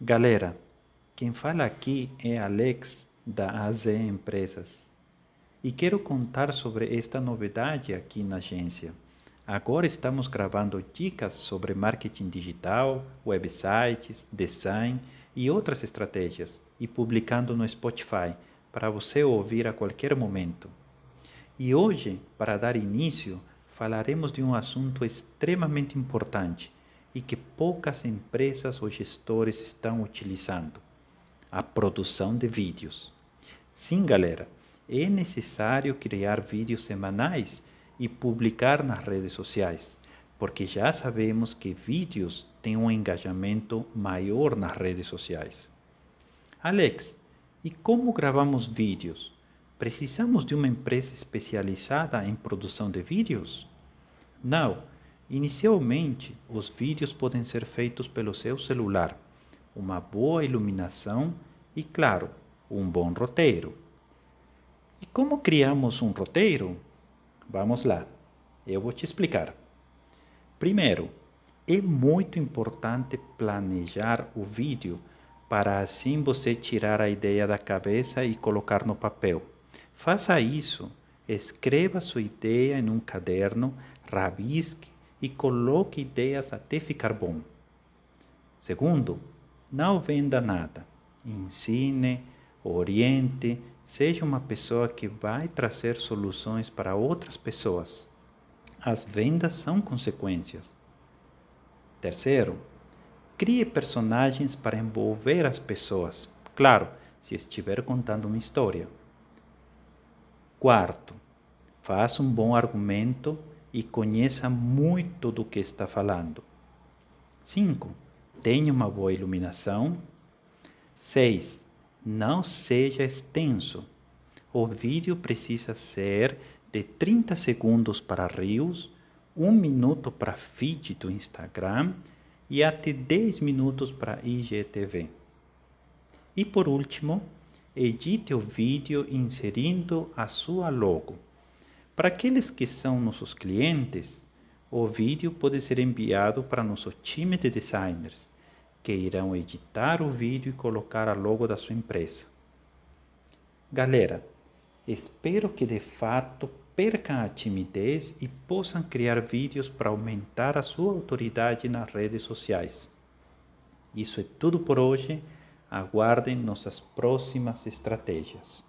Galera, quem fala aqui é Alex da AZ Empresas e quero contar sobre esta novidade aqui na agência. Agora estamos gravando dicas sobre marketing digital, websites, design e outras estratégias e publicando no Spotify para você ouvir a qualquer momento. E hoje, para dar início, falaremos de um assunto extremamente importante e que poucas empresas ou gestores estão utilizando: a produção de vídeos. Sim, galera, é necessário criar vídeos semanais e publicar nas redes sociais, porque já sabemos que vídeos têm um engajamento maior nas redes sociais. Alex, e como gravamos vídeos? Precisamos de uma empresa especializada em produção de vídeos? Não Inicialmente, os vídeos podem ser feitos pelo seu celular, uma boa iluminação e, claro, um bom roteiro. E como criamos um roteiro? Vamos lá, eu vou te explicar. Primeiro, é muito importante planejar o vídeo para assim você tirar a ideia da cabeça e colocar no papel. Faça isso. Escreva sua ideia em um caderno, rabisque e coloque ideias até ficar bom. Segundo, não venda nada. Ensine, oriente, seja uma pessoa que vai trazer soluções para outras pessoas. As vendas são consequências. Terceiro, crie personagens para envolver as pessoas. Claro, se estiver contando uma história. Quarto, faça um bom argumento e conheça muito do que está falando. 5. Tenha uma boa iluminação. 6. Não seja extenso. O vídeo precisa ser de 30 segundos para Reels, 1 minuto para feed do Instagram e até 10 minutos para IGTV. E por último, edite o vídeo inserindo a sua logo. Para aqueles que são nossos clientes, o vídeo pode ser enviado para nosso time de designers, que irão editar o vídeo e colocar a logo da sua empresa. Galera, espero que de fato percam a timidez e possam criar vídeos para aumentar a sua autoridade nas redes sociais. Isso é tudo por hoje. Aguardem nossas próximas estratégias.